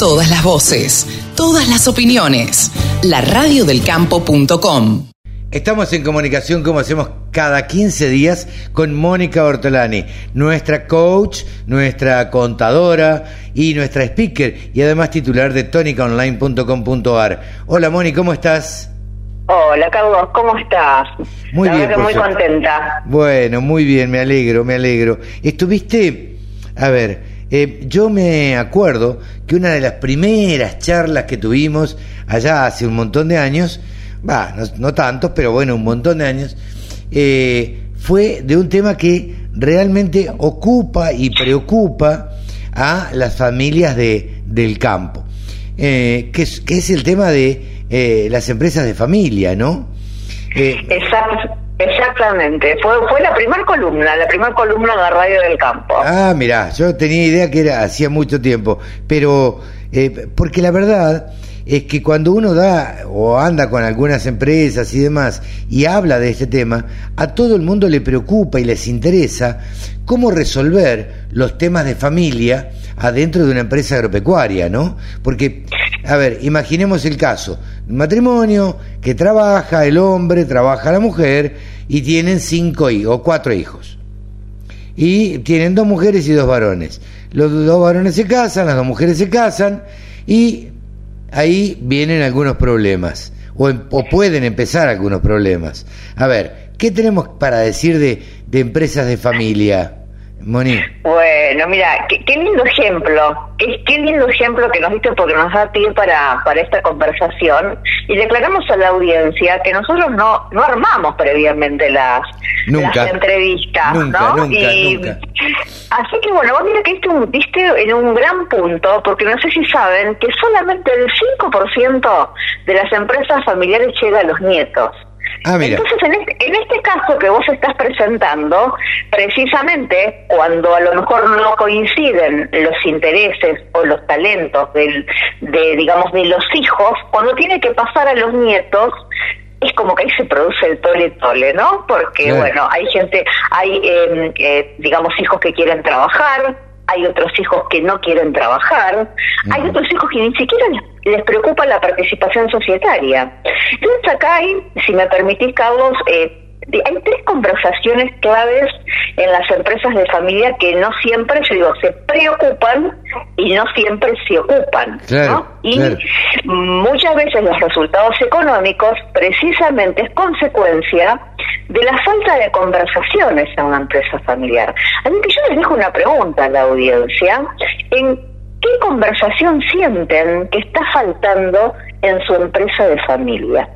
Todas las voces, todas las opiniones. La radiodelcampo.com. Estamos en comunicación como hacemos cada 15 días con Mónica Ortolani, nuestra coach, nuestra contadora y nuestra speaker y además titular de tonicaonline.com.ar. Hola Mónica, ¿cómo estás? Hola Carlos, ¿cómo estás? Muy La bien, verdad muy contenta. Bueno, muy bien, me alegro, me alegro. Estuviste, a ver, eh, yo me acuerdo que una de las primeras charlas que tuvimos allá hace un montón de años, va, no, no tantos, pero bueno, un montón de años, eh, fue de un tema que realmente ocupa y preocupa a las familias de, del campo, eh, que, es, que es el tema de las empresas de familia, ¿no? Eh, Exact- exactamente, fue, fue la primera columna, la primera columna de Radio del Campo. Ah, mirá, yo tenía idea que era hacía mucho tiempo, pero eh, porque la verdad es que cuando uno da o anda con algunas empresas y demás y habla de este tema, a todo el mundo le preocupa y les interesa cómo resolver los temas de familia adentro de una empresa agropecuaria, ¿no? Porque, a ver, imaginemos el caso, matrimonio que trabaja el hombre, trabaja la mujer y tienen cinco o cuatro hijos y tienen dos mujeres y dos varones. Los dos varones se casan, las dos mujeres se casan y ahí vienen algunos problemas o, em- o pueden empezar algunos problemas. A ver, ¿qué tenemos para decir de, de empresas de familia, Moni? Bueno, mira, qué, qué lindo ejemplo, qué, qué lindo ejemplo que nos diste porque nos da pie para, para esta conversación y declaramos a la audiencia que nosotros no, no armamos previamente las, Nunca. las entrevistas, Nunca, ¿no? nunca, Y- nunca. Así que bueno, vos mira que diste, un- diste en un gran punto, porque no sé si saben que solamente el 5% de las empresas familiares llega a los nietos. Ah, mira. Entonces, en este, en este caso que vos estás presentando, precisamente cuando a lo mejor no coinciden los intereses o los talentos del, de, digamos, de los hijos, cuando tiene que pasar a los nietos, es como que ahí se produce el tole tole, ¿no? Porque, Claro. bueno, hay gente, hay, eh, eh, digamos, hijos que quieren trabajar, hay otros hijos que no quieren trabajar, hay otros hijos que ni siquiera les, les preocupa la participación societaria. Entonces acá hay, si me permitís, Carlos, eh, hay tres conversaciones claves en las empresas de familia que no siempre, yo digo, se preocupan y no siempre se ocupan. Claro, ¿no? Y claro. muchas veces los resultados económicos precisamente es consecuencia de la falta de conversaciones en una empresa familiar. Así que yo les dejo una pregunta a la audiencia. ¿En qué conversación sienten que está faltando en su empresa de familia?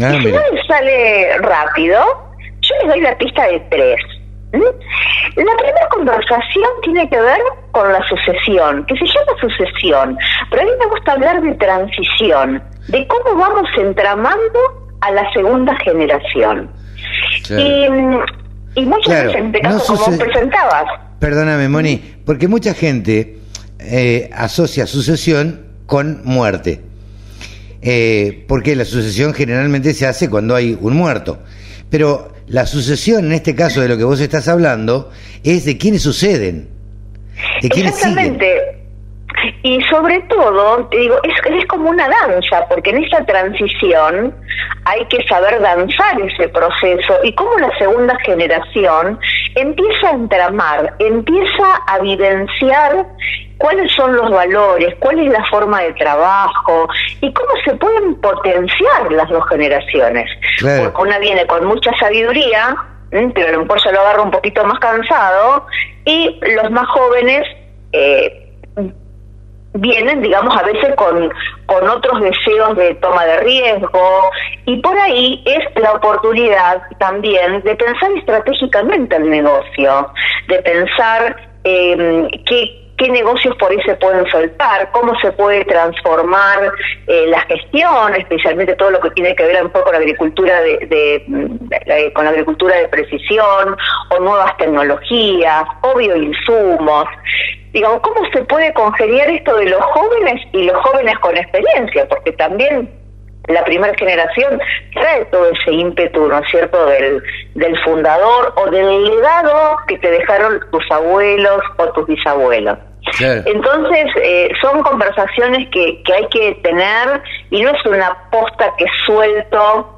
Ah, y si mira. no les sale rápido, yo les doy la pista de tres. ¿Mm? La primera conversación tiene que ver con la sucesión, que se llama sucesión, pero a mí me gusta hablar de transición, de cómo vamos entramando a la segunda generación. Claro. Y, mm, y muchas Claro, veces, en este no caso, como sucede- presentabas, Perdóname, Moni, porque mucha gente eh, asocia sucesión con muerte. Eh, porque la sucesión generalmente se hace cuando hay un muerto. Pero la sucesión, en este caso de lo que vos estás hablando, es de quienes suceden. De. Exactamente. Y sobre todo, te digo, es, es como una danza, porque en esa transición hay que saber danzar ese proceso y cómo la segunda generación empieza a entramar, empieza a vivenciar cuáles son los valores, cuál es la forma de trabajo y cómo se pueden potenciar las dos generaciones. Claro. Porque una viene con mucha sabiduría, pero a lo mejor se lo agarra un poquito más cansado, y los más jóvenes eh, vienen, digamos, a veces con, con otros deseos de toma de riesgo, y por ahí es la oportunidad también de pensar estratégicamente el negocio, de pensar eh, qué qué negocios por ahí se pueden soltar, cómo se puede transformar eh, la gestión, especialmente todo lo que tiene que ver un poco con la agricultura de, de- de- con la agricultura de precisión o nuevas tecnologías o bioinsumos. Digamos, cómo se puede congeniar esto de los jóvenes y los jóvenes con experiencia, porque también la primera generación trae todo ese ímpetu, ¿no es cierto?, del, del fundador o del legado que te dejaron tus abuelos o tus bisabuelos. Entonces, eh, son conversaciones que, que hay que tener y no es una posta que suelto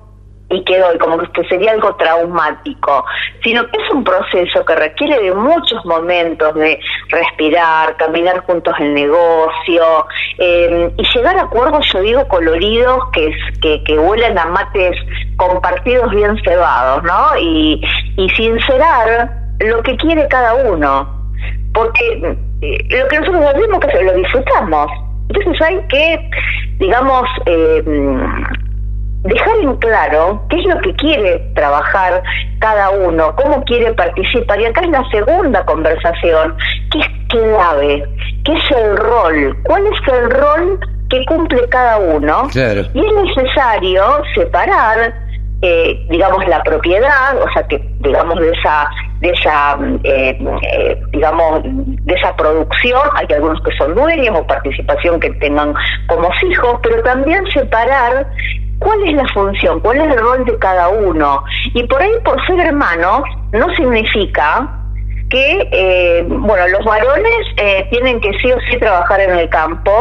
y quedó, y como que sería algo traumático, sino que es un proceso que requiere de muchos momentos de respirar, caminar juntos el negocio eh, y llegar a acuerdos, yo digo, coloridos que, que, que huelen a mates compartidos bien cebados, ¿no? Y, y sincerar lo que quiere cada uno, porque lo que nosotros hacemos que lo disfrutamos. Entonces hay que, digamos, eh, dejar en claro qué es lo que quiere trabajar cada uno, cómo quiere participar. Y acá es la segunda conversación, que es clave, qué es el rol, cuál es el rol que cumple cada uno. Y es necesario separar, eh, digamos, la propiedad, o sea, que digamos de esa de esa eh, eh, digamos de esa producción hay algunos que son dueños o participación que tengan como hijos pero también separar cuál es la función, cuál es el rol de cada uno. Y por ahí, por ser hermanos, no significa que, eh, bueno, los varones eh, tienen que sí o sí trabajar en el campo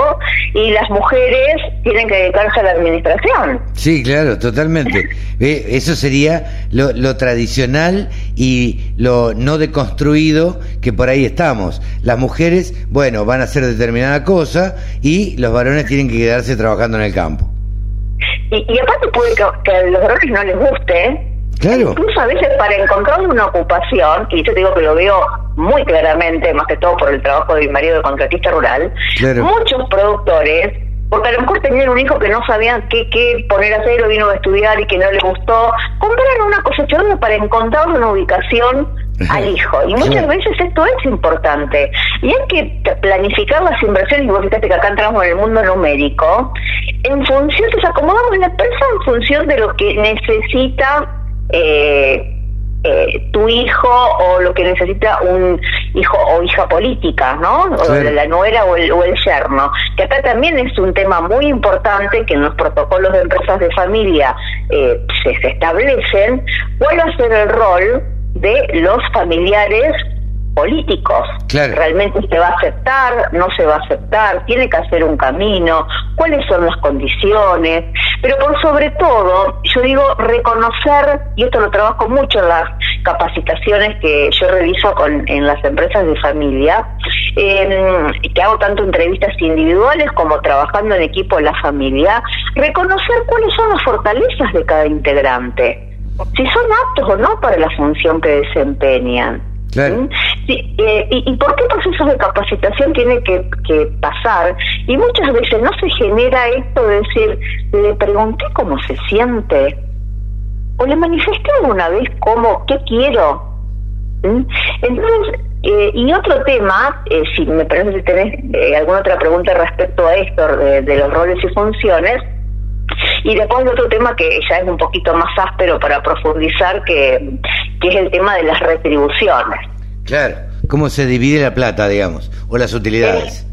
y las mujeres tienen que dedicarse a la administración. Sí, claro, totalmente. Eso sería lo, lo, tradicional y lo no deconstruido que por ahí estamos. Las mujeres, bueno, van a hacer determinada cosa y los varones tienen que quedarse trabajando en el campo. Y, aparte puede que, a los varones no les guste. Claro. Incluso a veces para encontrar una ocupación, y yo te digo que lo veo muy claramente, más que todo por el trabajo de mi marido de contratista rural, muchos productores porque a lo mejor tenían un hijo que no sabían qué, qué poner a hacer o vino a estudiar y que no le gustó, compraron una cosechadora para encontrar una ubicación al hijo. Y muchas veces esto es importante. Y hay que planificar las inversiones, y vos fíjate que acá entramos en el mundo numérico, en función, nos acomodamos la empresa en función de lo que necesita eh, eh, tu hijo o lo que necesita un hijo o hija política, ¿no? O la nuera o el, o el yerno. Que acá también es un tema muy importante que en los protocolos de empresas de familia eh, se, se establecen. ¿Cuál va a ser el rol de los familiares políticos. ¿Realmente se va a aceptar? ¿No se va a aceptar? ¿Tiene que hacer un camino? ¿Cuáles son las condiciones? Pero por sobre todo, yo digo reconocer, y esto lo trabajo mucho en las capacitaciones que yo realizo con, en las empresas de familia, eh, que hago tanto entrevistas individuales como trabajando en equipo de la familia, reconocer cuáles son las fortalezas de cada integrante si son aptos o no para la función que desempeñan. ¿Mm? Eh, y, por qué procesos de capacitación tiene que, pasar? Y muchas veces no se genera esto de decir, le pregunté cómo se siente, o le manifesté alguna vez cómo, qué quiero. ¿Mm? Entonces, eh, y otro tema, eh, si me parece que tenés alguna otra pregunta respecto a esto, de los roles y funciones, y después otro tema que ya es un poquito más áspero para profundizar, que, que es el tema de las retribuciones. Claro, cómo se divide la plata, digamos, o las utilidades.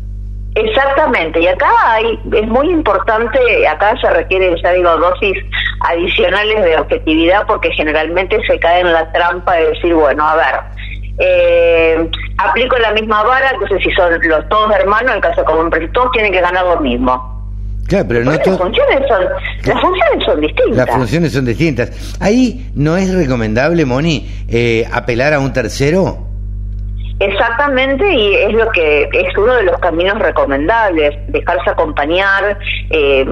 exactamente, y acá hay, es muy importante, acá se requiere, ya digo, dosis adicionales de objetividad porque generalmente se cae en la trampa de decir, bueno, a ver, eh, aplico la misma vara, entonces si son los todos hermanos, en caso como empresa, todos tienen que ganar lo mismo. Claro, pero no las, funciones son, las funciones son distintas. Las funciones son distintas. Ahí no es recomendable, Moni, eh, apelar a un tercero. Exactamente, y es lo que es uno de los caminos recomendables, dejarse acompañar eh,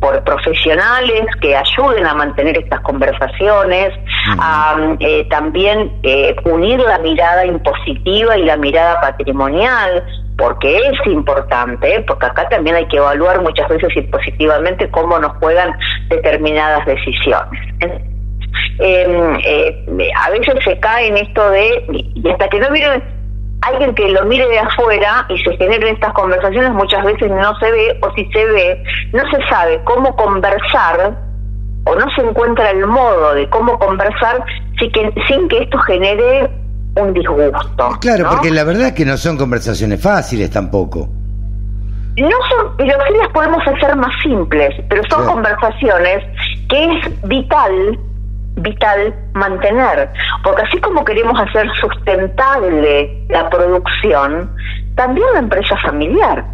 por profesionales que ayuden a mantener estas conversaciones, eh, también unir la mirada impositiva y la mirada patrimonial, porque es importante, porque acá también hay que evaluar muchas veces y positivamente cómo nos juegan determinadas decisiones. Em, eh, a veces se cae en esto de, y hasta que no viene alguien que lo mire de afuera y se generen estas conversaciones, muchas veces no se ve, o si se ve, no se sabe cómo conversar o no se encuentra el modo de cómo conversar sin que, sin que esto genere un disgusto. Claro, porque la verdad es que no son conversaciones fáciles tampoco. No son, pero sí las podemos hacer más simples, pero son conversaciones que es vital, vital mantener, porque así como queremos hacer sustentable la producción, también la empresa familiar.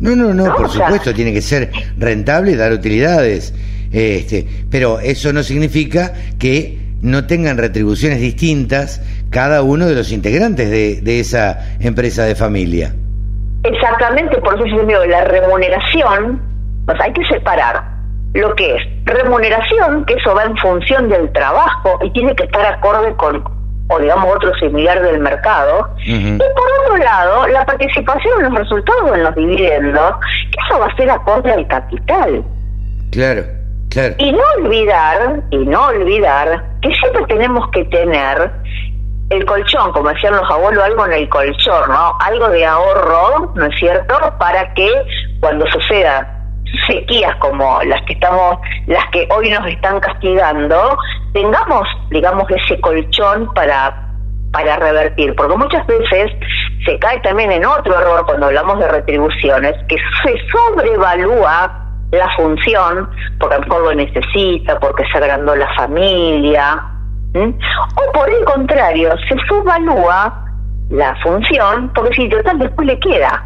No, no, no, por supuesto, tiene que ser rentable y dar utilidades. Este, pero eso no significa que no tengan retribuciones distintas cada uno de los integrantes de, de esa empresa de familia. Exactamente, por eso yo digo, la remuneración, pues hay que separar lo que es remuneración, que eso va en función del trabajo y tiene que estar acorde con, o digamos, otro similar del mercado. Y por otro lado, la participación en los resultados en los dividendos, que eso va a ser acorde al capital. Claro, Y no olvidar, y no olvidar, que siempre tenemos que tener el colchón, como decían los abuelos, algo en el colchón, ¿no? Algo de ahorro, ¿no es cierto? Para que cuando suceda sequías como las que estamos, las que hoy nos están castigando, tengamos, digamos, ese colchón para para revertir, porque muchas veces se cae también en otro error cuando hablamos de retribuciones, que se sobrevalúa la función, porque a lo mejor lo necesita, porque se agrandó la familia, o por el contrario, se subvalúa la función, porque si total después le queda.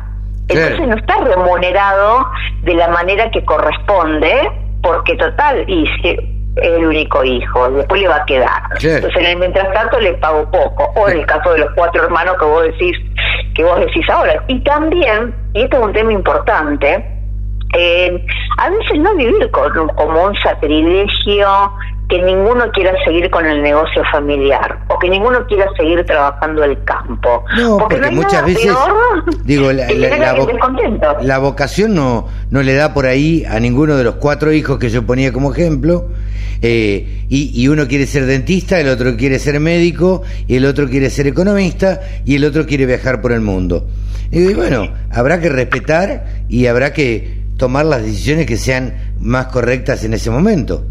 Entonces no está remunerado de la manera que corresponde, porque total, y si el único hijo, después le va a quedar. Entonces, mientras tanto le pago poco. O en el caso de los cuatro hermanos que vos decís, que vos decís ahora. Y también, y esto es un tema importante, eh, a veces no vivir como un sacrilegio que ninguno quiera seguir con el negocio familiar o que ninguno quiera seguir trabajando el campo. No, porque, muchas veces, digo, la, la, vocación no, no le da por ahí a ninguno de los cuatro hijos que yo ponía como ejemplo. Eh, y, y, uno quiere ser dentista, el otro quiere ser médico, y el otro quiere ser economista, y el otro quiere viajar por el mundo. Y bueno, habrá que respetar y habrá que tomar las decisiones que sean más correctas en ese momento.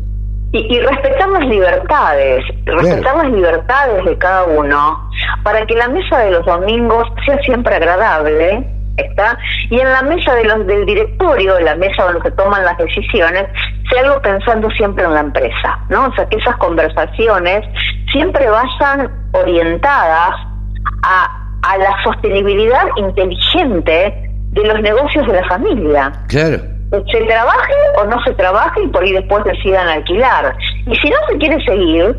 Y, respetar las libertades, respetar las libertades de cada uno, para que la mesa de los domingos sea siempre agradable, ¿está? Y en la mesa de los, del directorio, la mesa donde se toman las decisiones, sea algo pensando siempre en la empresa, ¿no? O sea, que esas conversaciones siempre vayan orientadas a, a la sostenibilidad inteligente de los negocios de la familia. Claro se trabaje o no se trabaje y por ahí después decidan alquilar. Y si no se quiere seguir,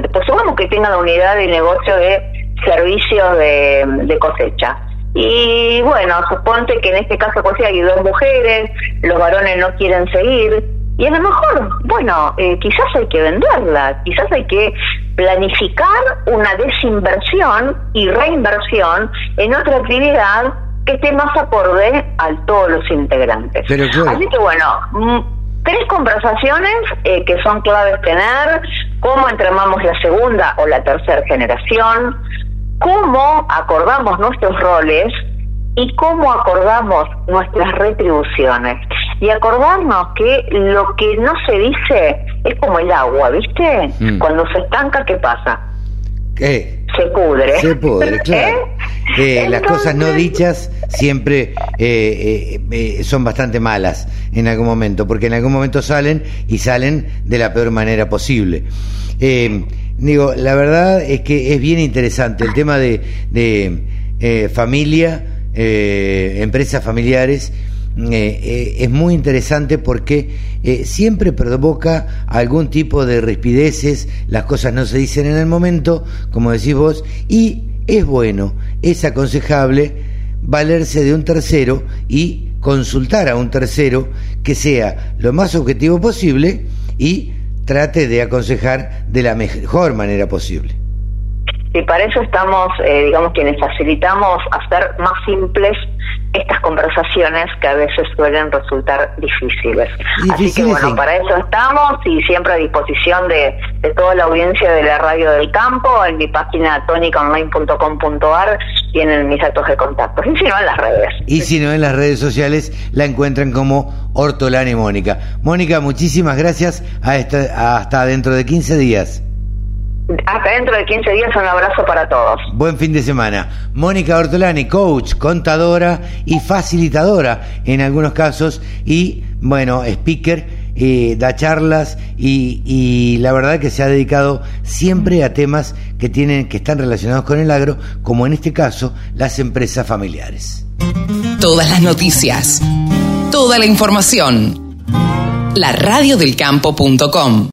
después supongamos que tenga la unidad de negocio de servicios de, cosecha. Y bueno, suponte que en este caso pues hay dos mujeres, los varones no quieren seguir, y a lo mejor, bueno, eh, quizás hay que venderla, quizás hay que planificar una desinversión y reinversión en otra actividad que esté más acorde a todos los integrantes. Así que bueno, mm, tres conversaciones eh, que son claves tener, cómo entramamos la segunda o la tercera generación, cómo acordamos nuestros roles y cómo acordamos nuestras retribuciones. Y acordarnos que lo que no se dice es como el agua, ¿viste? Mm. Cuando se estanca, ¿qué pasa? ¿Qué? Se pudre. Se pudre, claro. ¿Eh? Las cosas no dichas siempre eh, eh, son bastante malas en algún momento, porque en algún momento salen y salen de la peor manera posible. digo, la verdad es que es bien interesante el tema de, de familia, empresas familiares eh, eh, es muy interesante porque eh, siempre provoca algún tipo de rispideces, las cosas no se dicen en el momento, como decís vos, y es bueno, es aconsejable valerse de un tercero y consultar a un tercero que sea lo más objetivo posible y trate de aconsejar de la mejor manera posible. Y para eso estamos, digamos, quienes facilitamos hacer más simples estas conversaciones que a veces suelen resultar difíciles. Así que bueno, para eso estamos y siempre a disposición de, de, toda la audiencia de la radio del campo, en mi página tonicaonline.com.ar tienen mis datos de contacto, y si no en las redes. Y si no en las redes sociales la encuentran como Hortolani Mónica. Mónica, muchísimas gracias, a esta, hasta dentro de 15 días. Hasta dentro de 15 días un abrazo para todos. Buen fin de semana. Mónica Ortolani, coach, contadora y facilitadora en algunos casos y, bueno, speaker eh, da charlas y, y, la verdad que se ha dedicado siempre a temas que tienen que están relacionados con el agro, como en este caso las empresas familiares. Todas las noticias, toda la información. La radiodelcampo.com